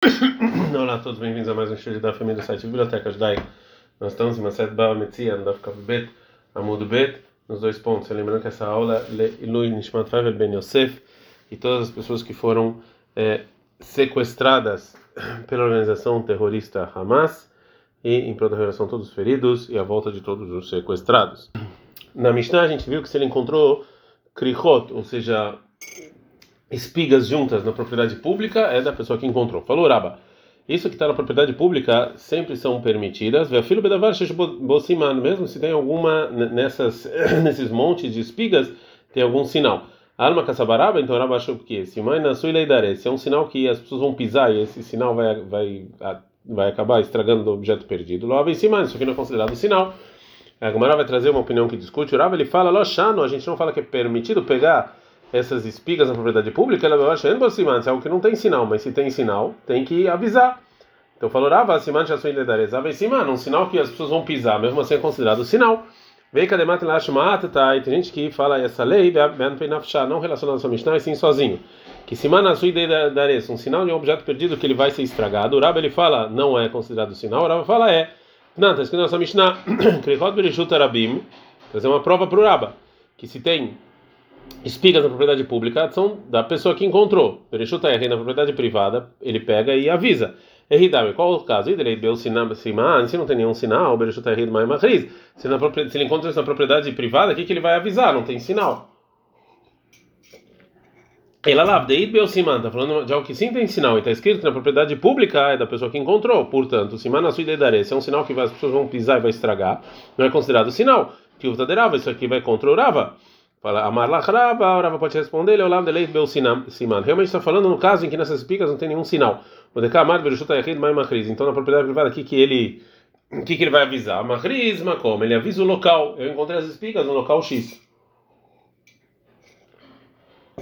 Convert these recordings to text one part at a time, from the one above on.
Olá a todos, bem-vindos a mais um show da família do site Biblioteca Judaica. Nós estamos em Maset Bava Metzia, no Daf Bet, Amud Bet, nos dois pontos. Lembrando que essa aula é Ilui Nishmat Favel Ben Yosef e todas as pessoas que foram é, sequestradas pela organização terrorista Hamas e em prol da reunião todos os feridos e a volta de todos os sequestrados. Na Mishnah a gente viu que se ele encontrou krichot, ou seja, espigas juntas na propriedade pública é da pessoa que encontrou. Falou Raba. Isso que está na propriedade pública sempre são permitidas. filho bedavar bosiman, mesmo se tem alguma nessas nesses montes de espigas tem algum sinal. Alma caçabaraba, então Raba achou que se mãe na sua se é um sinal que as pessoas vão pisar e esse sinal vai vai vai acabar estragando o objeto perdido. Logo em cima, isso aqui não é considerado sinal. A Gamara vai trazer uma opinião que discute. O Raba ele fala, Lochano, a gente não fala que é permitido pegar essas espigas na propriedade pública, ela vai achando é algo que não tem sinal, mas se tem sinal, tem que avisar. Então falou Rava, Siman Shassuin Ledarezava e Siman, um sinal que as pessoas vão pisar, mesmo assim é considerado sinal. Vem Kademat Lashmat, tá? E tem gente que fala essa lei, não relacionada à sua Mishnah, e sim sozinho. Que Siman Asui Ledarez, um sinal de um objeto perdido que ele vai ser estragado. O Rava ele fala, não é considerado sinal, o Rava fala é. Não, está escrito na sua Mishnah, Krechot Bereshut Arabim, trazer uma prova para o Raba, que se tem espigas na propriedade pública são da pessoa que encontrou. Berechuta é na propriedade privada, ele pega e avisa. Erridame, qual o caso? Se não tem nenhum sinal, Berechuta errid mais matriz. Se ele encontra isso na propriedade privada, o que, que ele vai avisar? Não tem sinal. Ela lá, Deid Belsiman, está falando de algo que sim tem sinal, e está escrito na propriedade pública, é da pessoa que encontrou. Portanto, Siman Asui Deidare, se é um sinal que as pessoas vão pisar e vai estragar, não é considerado sinal. Que o isso aqui vai contra o Rava. Fala, Amar Lachraba, a Rava pode responder, ele é o lado de Bel Siman. Realmente está falando no caso em que nessas espigas não tem nenhum sinal. O Deká Amar Berushut Ayahid Mai Machriz. Então na propriedade privada aqui que ele. O que, que ele vai avisar? Machriz, Makom. Ele avisa o local. Eu encontrei as espigas no local X.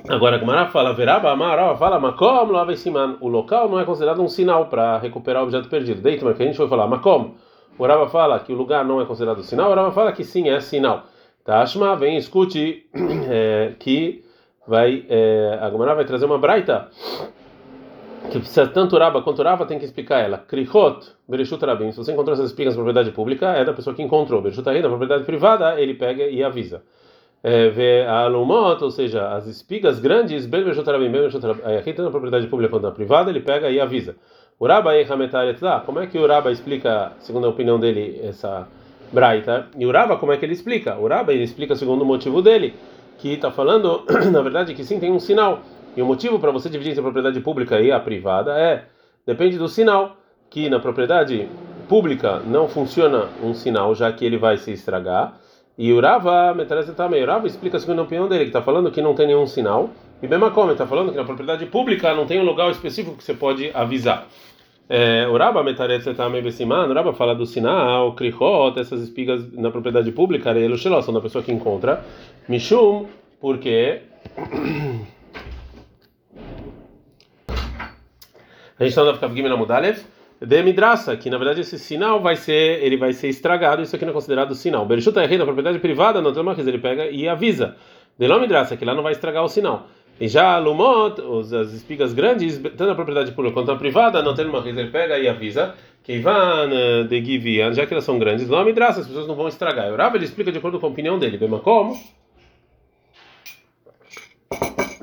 Agora a Gemara fala, Veraba Amar, fala Makom, Lava Siman. O local não é considerado um sinal para recuperar o objeto perdido. Deita, mas que a gente foi falar, Makom. O Rava fala que o lugar não é considerado sinal, o Rava fala que sim, é sinal. Tashma, vem, escute é, que vai é, a Gomara vai trazer uma braita que precisa tanto Raba quanto Rava tem que explicar ela. Krihot, Bereshut Rabin, se você encontrou essas espigas na propriedade pública, é da pessoa que encontrou. Bereshut na propriedade privada, ele pega e avisa. É, vê a Alumot, ou seja, as espigas grandes, Ben Bereshut Rabin, Ben Bereshut Rabin, aqui tanto na propriedade pública quanto na privada, ele pega e avisa. O Raba como é que o Raba explica, segundo a opinião dele, essa Braita. E o Rava, como é que ele explica? O Rava, ele explica segundo o motivo dele, que está falando, na verdade, que sim, tem um sinal. E o motivo para você dividir entre a propriedade pública e a privada é, depende do sinal, que na propriedade pública não funciona um sinal, já que ele vai se estragar. E o Rava, também, o Rava explica a opinião dele, que está falando que não tem nenhum sinal. E Bemacome está falando que na propriedade pública não tem um lugar específico que você pode avisar. É, o Raba Metaret também Bessiman, o Raba fala do sinal, Krichot, essas espigas na propriedade pública, ele são da pessoa que encontra. Mishum, porque. A gente está na Kavgim na Mudalev, de Midraça, que na verdade esse sinal vai ser, ele vai ser estragado, isso aqui não é considerado sinal. Berishuta é na propriedade privada, não tem uma coisa, ele pega e avisa. De Midraça, que lá não vai estragar o sinal. E já lumot, as espigas grandes, tanto na propriedade pública quanto na privada, não tem uma coisa, ele pega e avisa que Ivan eh, de Givian, já que elas são grandes, não midraça, as pessoas não vão estragar. O Rav ele explica de acordo com a opinião dele, bem como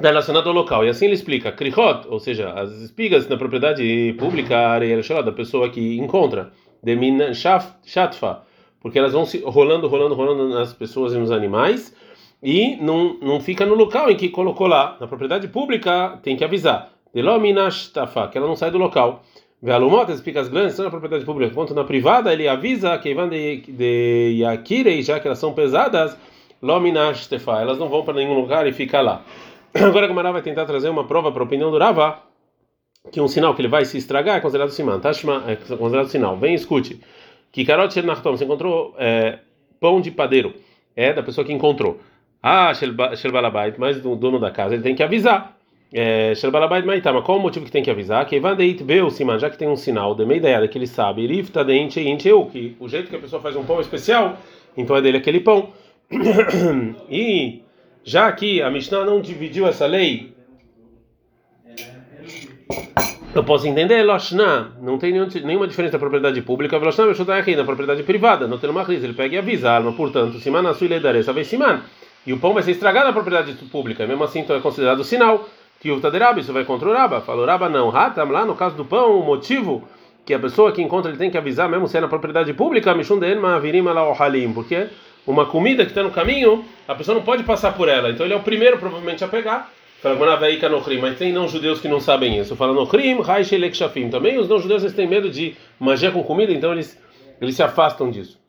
relacionado ao local. E assim ele explica, krihot, ou seja, as espigas na propriedade pública, areia da pessoa que encontra, de shatfa, porque elas vão se rolando, rolando, rolando nas pessoas e nos animais e não, não fica no local em que colocou lá. Na propriedade pública tem que avisar. Delominashtafa, que ela não sai do local. Vealumot, as picas grandes, estão na propriedade pública. Quanto na privada, ele avisa que vão de, de Yakirei, já que elas são pesadas, Lominashtafa, elas não vão para nenhum lugar e fica lá. Agora a Gamara vai tentar trazer uma prova para a opinião do Rava, que um sinal que ele vai se estragar é considerado siman. Tashma é considerado sinal. Vem escute. Que Karot Shernachtom, você encontrou é, pão de padeiro. É da pessoa que encontrou. Ah, Shel Balabait, mas o dono da casa, ele tem que avisar. É, Shel Balabait Maitama, qual o motivo que tem que avisar? Que Evandeit Beu Siman, já que tem um sinal, de meia ideia que ele sabe, Irifta Dente Inteu, que o jeito que a pessoa faz um pão especial, então é dele aquele pão. e já que a Mishnah não dividiu essa lei Eu posso entender, Loshna, não tem nenhum, nenhuma diferença da propriedade pública, Loshna aqui na propriedade privada, não tem uma crise, ele pega e avisa a alma, portanto, Simana Sui Leidare, sabe Siman, e o pão vai ser estragado na propriedade pública, mesmo assim então é considerado sinal que o Taderaba, isso vai contra o Raba, falou Raba não, Hatam, lá no caso do pão, o motivo que a pessoa que encontra ele tem que avisar, mesmo se é na propriedade pública, porque uma comida que está no caminho, a pessoa não pode passar por ela, então ele é o primeiro provavelmente a pegar. Mas tem não judeus que não sabem isso. Fala no Krim, Raishelek Shafim. Também os não judeus eles têm medo de magia com comida, então eles, eles se afastam disso.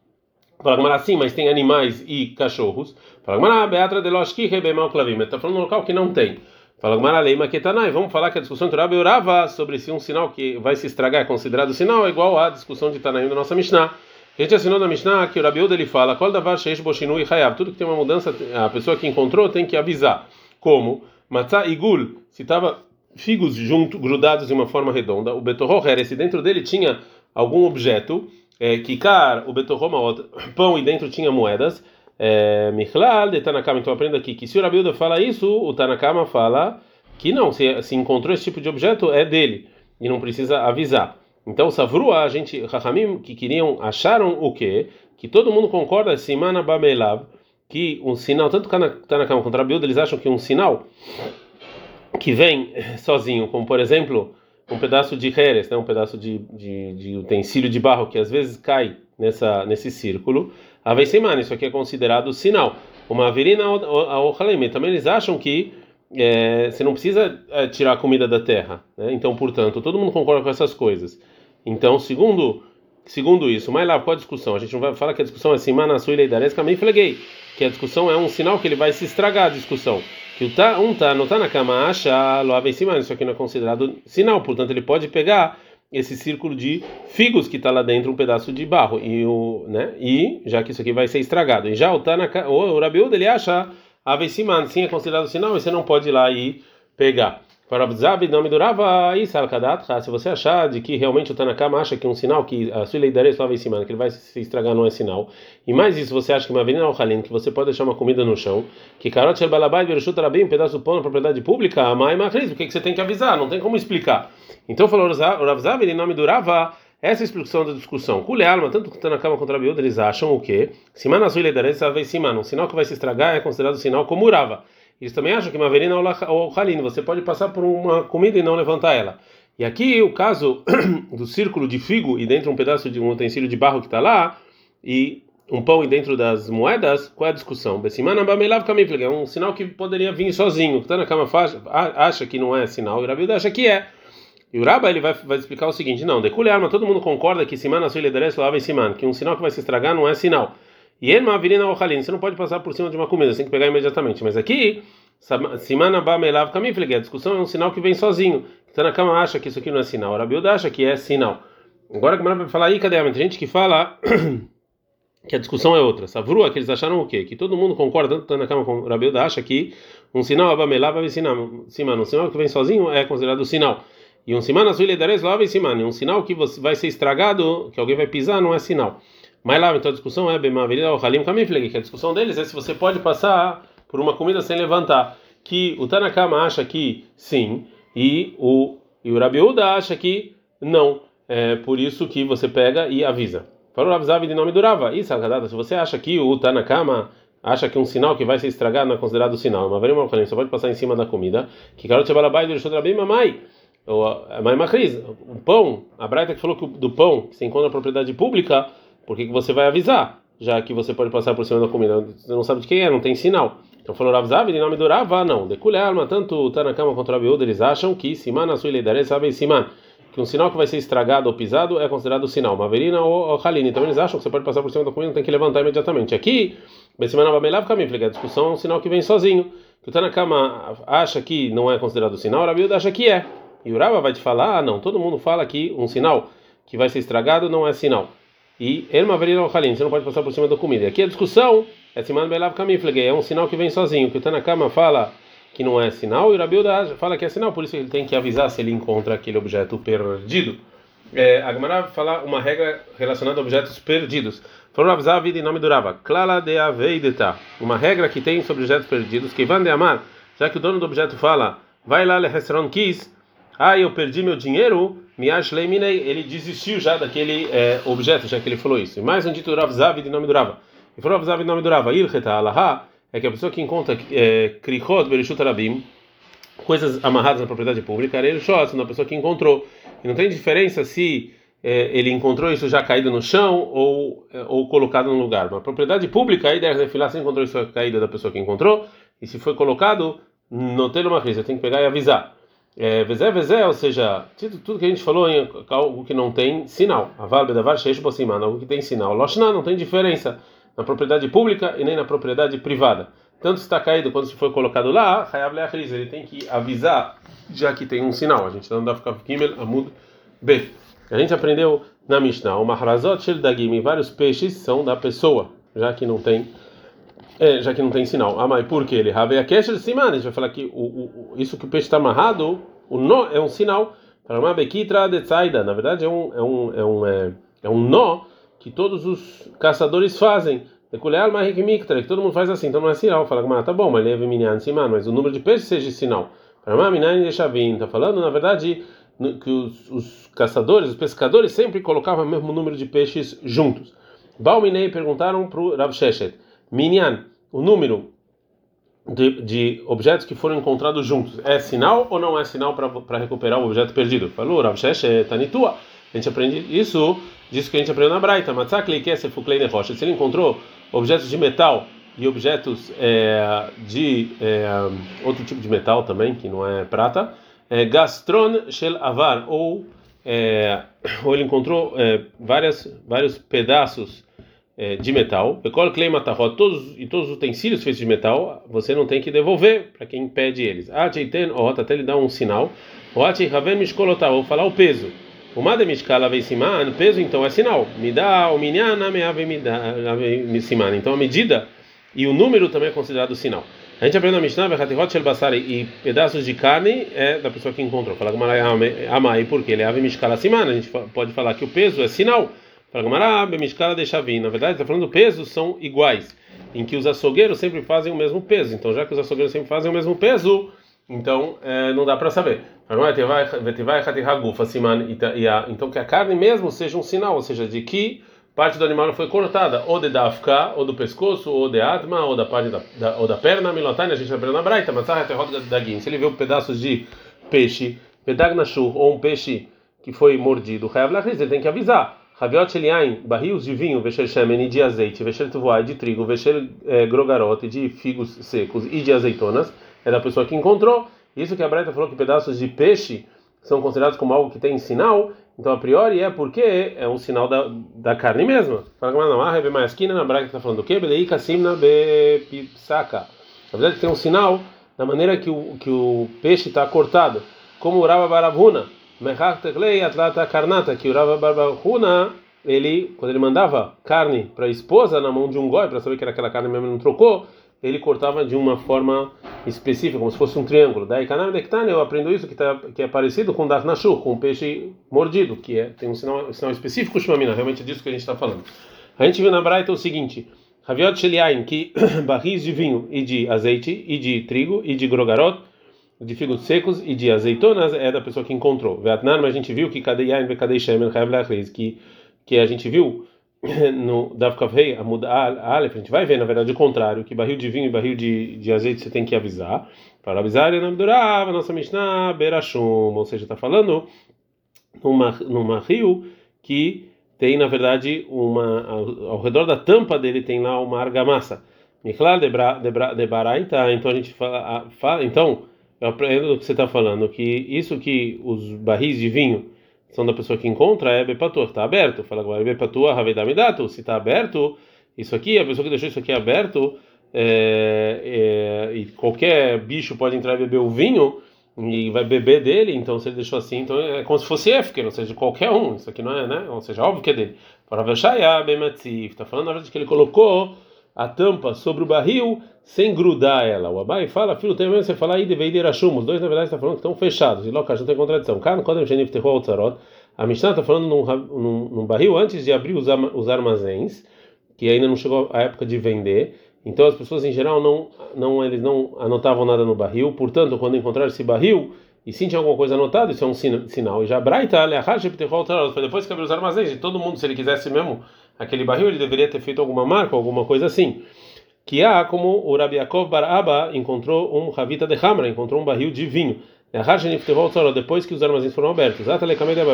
Fala sim, mas tem animais e cachorros. Fala Beatra de Loshki Rebemal Klavim. Está falando no local que não tem. Fala Gmara Leima Ketanai. Vamos falar que a discussão de Rabi Urava sobre se um sinal que vai se estragar é considerado sinal é igual à discussão de Tanaim da nossa Mishnah. A gente assinou na Mishnah que o Rabi ele fala: Kol davar sheish boshinu e hayav. Tudo que tem uma mudança, a pessoa que encontrou tem que avisar. Como? Matzah igul, se estava figos junto, grudados de uma forma redonda, o betorroher, se dentro dele tinha algum objeto, kikar, o betorromaot, pão e dentro tinha moedas, é, Michlal de Tanakama, então aprenda aqui que se o Rabilda fala isso, o Tanakama fala que não, se, se encontrou esse tipo de objeto é dele e não precisa avisar. Então, Savrua, a gente, Rahamim, que queriam, acharam o quê? Que todo mundo concorda, Simana Bamelav, que um sinal, tanto Tanakama quanto Rabilda, eles acham que um sinal que vem sozinho, como por exemplo, um pedaço de heres, né, um pedaço de, de, de utensílio de barro que às vezes cai nessa, nesse círculo, a semana, isso aqui é considerado sinal. Uma verina ao também eles acham que é, você não precisa é, tirar a comida da terra, né? então, portanto, todo mundo concorda com essas coisas. Então, segundo segundo isso, mais lá, qual a discussão? A gente não vai falar que a discussão é simana, sua e também fleguei, que a discussão é um sinal que ele vai se estragar a discussão. Que o tá, um tá, não tá na cama, acha, loava em cima, isso aqui não é considerado sinal, portanto, ele pode pegar esse círculo de figos que está lá dentro, um pedaço de barro, e o, né? E já que isso aqui vai ser estragado. E já o Tana, o Rabiúda, ele acha a Siman, sim é considerado sinal, e você não pode ir lá e pegar. Para Zabi, nome do Rava, se você achar de que realmente o Tanakama acha que um sinal que a sua leidarei só vai cima, que ele vai se estragar não é sinal. E mais isso, você acha que uma avenida ao Halim, que você pode deixar uma comida no chão, que Karot Shel Balabai Bereshut Rabim, um pedaço do pão na propriedade pública, a Mai Macris, o que você tem que avisar? Não tem como explicar. Então falou Rav Zabi, em nome do Rava, essa é a explicação da discussão. Kule alma, tanto que Tanakama contra Rabiúda, eles acham o quê? Simana Azul Leidarei vai cima, um sinal que vai se estragar é considerado sinal como Rava. Eles também acham que uma verina ou halin, você pode passar por uma comida e não levantar ela. E aqui o caso do círculo de figo e dentro um pedaço de um utensílio de barro que está lá e um pão e dentro das moedas, qual é a discussão? É um sinal que poderia vir sozinho. O Tanakama acha que não é sinal e o Rabilda acha que é. E o Rabba ele vai, vai explicar o seguinte: não, decule arma, todo mundo concorda que Simana liderança lava em Siman, que um sinal que vai se estragar não é sinal. E ele virina ochalin, você não pode passar por cima de uma comida, você tem que pegar imediatamente. Mas aqui, simana ba melav kamifleg, a discussão é um sinal que vem sozinho. Então na cama acha que isso aqui não é sinal, Rabiuda acha que é sinal. Agora que vai falar aí, cadê a gente que fala que a discussão é outra. Savrua, que eles acharam o quê? Que todo mundo concorda, tanto na cama como o Rabiuda acha que um sinal abamelav ensinar, um sinal que vem sozinho é considerado sinal. E um simana suiledares lava em simana, um sinal que vai ser estragado, que alguém vai pisar, não é sinal. Mas lá, então a discussão é Bemavirida ou Halim Kamifleg, que a discussão deles é se você pode passar por uma comida sem levantar. Que o Tanakama acha que sim, e o, e o Rabiuda acha que não. É por isso que você pega e avisa. Falou Ravzavi de nome durava. Isso, se você acha que o Tanakama acha que um sinal que vai ser estragado não é considerado sinal, mas você pode passar em cima da comida. Que Karot Balabai do Rabim Mamai. A mãe Macris, o pão, a Braita que falou que do pão que se encontra na propriedade pública por que, que você vai avisar? Já que você pode passar por cima da comida, você não sabe de quem é, não tem sinal. Então falou Ravzav, em nome do Rava, não. Decule alma, tanto Tanakama quanto Rabiúda, eles acham que Simana sua lidare sabem Siman, que um sinal que vai ser estragado ou pisado é considerado sinal. Maverina ou Haline, então eles acham que você pode passar por cima da comida, não tem que levantar imediatamente. Aqui, Bessimana Bamelav Kamiflik, a discussão é um sinal que vem sozinho. Que o Tanakama acha que não é considerado sinal, o Rabiúda acha que é. E o Rava vai te falar, ah, não, todo mundo fala que um sinal que vai ser estragado não é sinal e Halim, você não pode passar por cima da comida. Aqui a discussão é Siman Belav Kamifleg, é um sinal que vem sozinho, que o Tanakama fala que não é sinal e o Rabilda fala que é sinal, por isso ele tem que avisar se ele encontra aquele objeto perdido. É, a Gemara fala uma regra relacionada a objetos perdidos. Falou vida em nome do Rava. Klala de aveideta. Uma regra que tem sobre objetos perdidos, que van de amar, já que o dono do objeto fala, vai lá, le restaurant quis, Ah, eu perdi meu dinheiro, Miash Leiminei, ele desistiu já daquele é, objeto, já que ele falou isso. E mais um dito Rav Zavid de nome durava. E falou Rav Zavid de nome durava. Ilcheta Alaha, é que a pessoa que encontra é, Krichot Berishut Arabim, coisas amarradas na propriedade pública, ele shot, uma pessoa que encontrou. E não tem diferença se é, ele encontrou isso já caído no chão ou, é, ou colocado no lugar. Uma propriedade pública, aí deve refilar se encontrou isso caído da pessoa que encontrou, e se foi colocado, não tem uma crise, tem que pegar e avisar. É, vezé, vezé, ou seja, tudo, tudo que a gente falou em algo que não tem sinal. A valbe da var sheish algo que tem sinal. Loshna não tem diferença na propriedade pública e nem na propriedade privada. Tanto está caído quando se foi colocado lá, ele tem que avisar, já que tem um sinal. A gente não dá ficar Gimel Amud B. A gente aprendeu na Mishnah, o Mahrazot Shel Dagim, vários peixes são da pessoa, já que não tem é, já que não tem sinal. Ah, mas por que ele? Rave Akesher Siman, a gente vai falar que o, o, isso que o peixe está amarrado, o nó é um sinal. Para uma Bekitra de na verdade é um, é um, é um, é, é um nó que todos os caçadores fazem. Que todo mundo faz assim, então não é sinal. Fala, mas tá bom, mas leve minyan siman, mas o número de peixes seja sinal. Para uma minyan deixa vir. Está falando, na verdade, que os, os, caçadores, os pescadores sempre colocavam o mesmo número de peixes juntos. Balminei perguntaram para o Rav Sheshet, Minyan, o número de, de, objetos que foram encontrados juntos, é sinal ou não é sinal para recuperar o objeto perdido? Falou, Rav Sheshet, Tanitua. A gente aprende isso, disso que a gente aprendeu na Braita. Matzakli Kesef Ukleine Rocha. Se ele encontrou objetos de metal e objetos é, de é, outro tipo de metal também, que não é prata, é, gastron shel avar, ou, é, ou ele encontrou é, várias, vários pedaços é, de metal, todos e todos os utensílios feitos de metal, você não tem que devolver para quem pede eles. Até ele dá um sinal, ou falar o peso. O mademishkala vem siman, peso então é sinal. Me dá o minhana me ave me siman. Então a medida e o número também é considerado sinal. A gente aprende na Mishnah, Bechatirot Shel Basari, e pedaços de carne é da pessoa que encontrou. Fala Gamara Amai, porque ele é ave mishkala simana. A gente pode falar que o peso é sinal. Na verdade, está falando pesos são iguais, em que os açougueiros sempre fazem o mesmo peso. Então, já que os açougueiros sempre fazem o mesmo peso, então é, não dá para saber. Então, que a carne mesmo seja um sinal, ou seja, de que parte do animal foi cortada, ou de dafka, ou do pescoço, ou de atma, ou da parte da, da ou da perna, milotaina, a gente aprendeu na braita, mas se ele viu pedaços de peixe, pedagnashur, ou um peixe que foi mordido, ele tem que avisar. Raviot eliain, barris de vinho, vexer shemen de azeite, vexer tuvoai de trigo, vexer eh, grogarote de figos secos e de azeitonas, é da pessoa que encontrou. Isso que a Braita falou que pedaços de peixe são considerados como algo que tem sinal, então, a priori é porque é um sinal da, da carne mesmo. Fala que não, ah, mais esquina na braga que está falando do quê? Beleika simna be saca. Na verdade, tem um sinal da maneira que o, que o peixe está cortado. Como o Rava Barabuna, Karnata, que o Rava Barabuna, ele, quando ele mandava carne para a esposa na mão de um goi, para saber que era aquela carne mesmo, não trocou, ele cortava de uma forma específica, como se fosse um triângulo. Daí, Kanam Dektane, eu aprendo isso que, tá, que é parecido com Darnashu, com um peixe mordido, que é, tem um sinal, sinal específico, Shumamina, realmente é disso que a gente está falando. A gente viu na Braita o seguinte: Raviot Sheliain, que barris de vinho e de azeite, e de trigo, e de grogarot, de figos secos e de azeitonas é da pessoa que encontrou. Vietnam, a gente viu que Kadei Yain, Kadei Shemen, que, que a gente viu no Dav Kavrei, a muda Aleph, a gente vai ver, na verdade, o contrário, que barril de vinho e barril de, de azeite você tem que avisar. Para avisar, ele não durava, nossa Mishnah, Berashum, ou seja, está falando numa, numa rio que tem, na verdade, uma, ao, ao, redor da tampa dele tem lá uma argamassa. Miklar de Baraita, então a gente fala, fala, então, eu aprendo do que você está falando, que isso que os barris de vinho são da pessoa que encontra é bepatur, está aberto. Fala agora, bepatur, havedamidato, se está aberto, isso aqui, a pessoa que deixou isso aqui aberto, é, é, e qualquer bicho pode entrar e beber o vinho e vai beber dele, então se ele deixou assim, então é como se fosse Efker, ou seja, qualquer um, isso aqui não é, né? Ou seja, óbvio que é dele. Para Veshaya Bematzif, está falando na verdade que ele colocou a tampa sobre o barril sem grudar ela. O Abai fala, filho, tem mesmo você falar aí de Veiderashum. Os dois, na verdade, estão tá falando que estão fechados. E logo não tem contradição. Cara, quando a Mishnah está falando num, num, num, barril antes de abrir os, os armazéns, que ainda não chegou a época de vender. Então as pessoas em geral não, não, eles não anotavam nada no barril. Portanto, quando encontraram esse barril, e sim tinha alguma coisa anotada, isso é um sinal. E já Braita, depois que abriu os armazéns, e todo mundo, se ele quisesse mesmo aquele barril, ele deveria ter feito alguma marca, alguma coisa assim. Que há como o Rabi Yaakov Baraba encontrou um Ravita de Hamra, encontrou um barril de vinho. Depois que os armazéns foram abertos,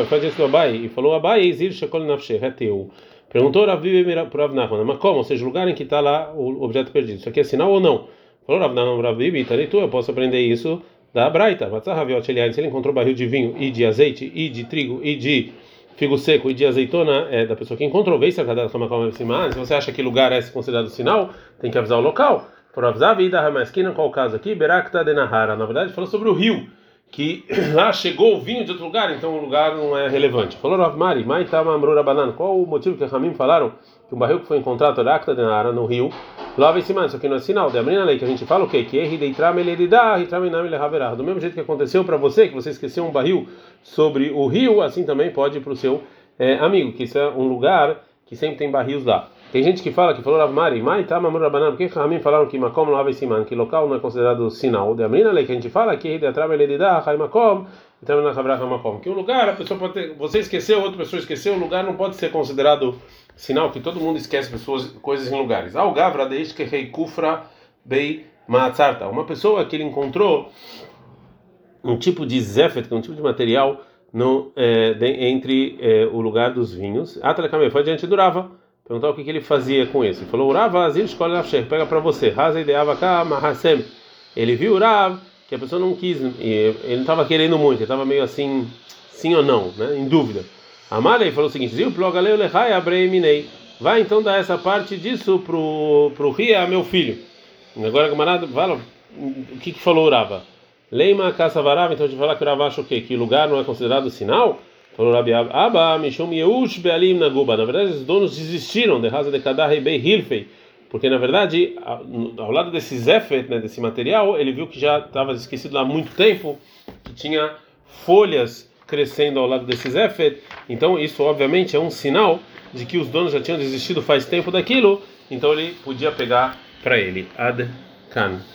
foi diante do Abai e falou: Abai, Zir Shekol Nafshe, é teu. Perguntou para Rav Nachman, mas como? Ou seja, o lugar em que está lá o objeto perdido. Isso aqui é sinal ou não? Falou Rav Nachman, Ravi, tu, eu posso aprender isso da Braita. Se ele encontrou barril de vinho e de azeite e de trigo e de figo seco e de azeitona é da pessoa que encontrou, vê se a cada se você acha que lugar é considerado sinal, tem que avisar o local. Por avisar a vida, Ramasquina, qual o caso aqui? Berakta de Nahara. Na verdade, falou sobre o rio, que lá chegou o vinho de outro lugar, então o lugar não é relevante. Falou Rav Mari, Banana. Qual o motivo que Ramim falaram que o barril que foi encontrado, Berakta de Nahara, no rio, Lava esse isso aqui não é sinal. De abrir a lei que a gente fala o quê? Que erre deitram eleridá, hitram inam elehaverá. Do mesmo jeito que aconteceu para você, que você esqueceu um barril sobre o rio, assim também pode para o seu é, amigo, que isso é um lugar que sempre tem barris lá. Tem gente que fala, que falou Rav Mari, Mai tá mamur rabanan, por que Ramim falaram que Makom lava esse man, que local não é considerado sinal? De abrir a lei que a gente fala que erre deitram eleridá, haimakom, que um lugar, a pessoa pode ter, você esqueceu, outra pessoa esqueceu, o lugar não pode ser considerado sinal que todo mundo esquece pessoas, coisas em lugares. Al Gavra desde que rei Kufra bei Maatzarta. Uma pessoa que ele encontrou um tipo de zefet, é um tipo de material no, é, de, entre é, o lugar dos vinhos. Atalekame foi diante do Rava. Perguntou o que, que ele fazia com isso. Ele falou: Rava, Azir, escolhe pega para você. Raza ideava Mahasem. Ele viu o Rav, que a pessoa não quis, ele não estava querendo muito, ele estava meio assim, sim ou não, né, em dúvida. Amalei falou o seguinte: Ziu plogaleu lehai abreiminei. Vai então dar essa parte disso pro pro Ria, meu filho. Agora camarada, fala o que que falou Urava? Leima caçavarava, então a gente fala que Urava acha o quê? Que lugar não é considerado sinal? Falou Rabi Abba, Mishum Yeush Bealim Naguba. Na verdade, os donos desistiram de Raza de Kadar Bei Hilfei. Porque na verdade, ao lado desse Zefet, né, desse material, ele viu que já estava esquecido lá há muito tempo, que tinha folhas crescendo ao lado desse Zefet, então isso obviamente é um sinal de que os donos já tinham desistido faz tempo daquilo, então ele podia pegar para ele. Ad Kan.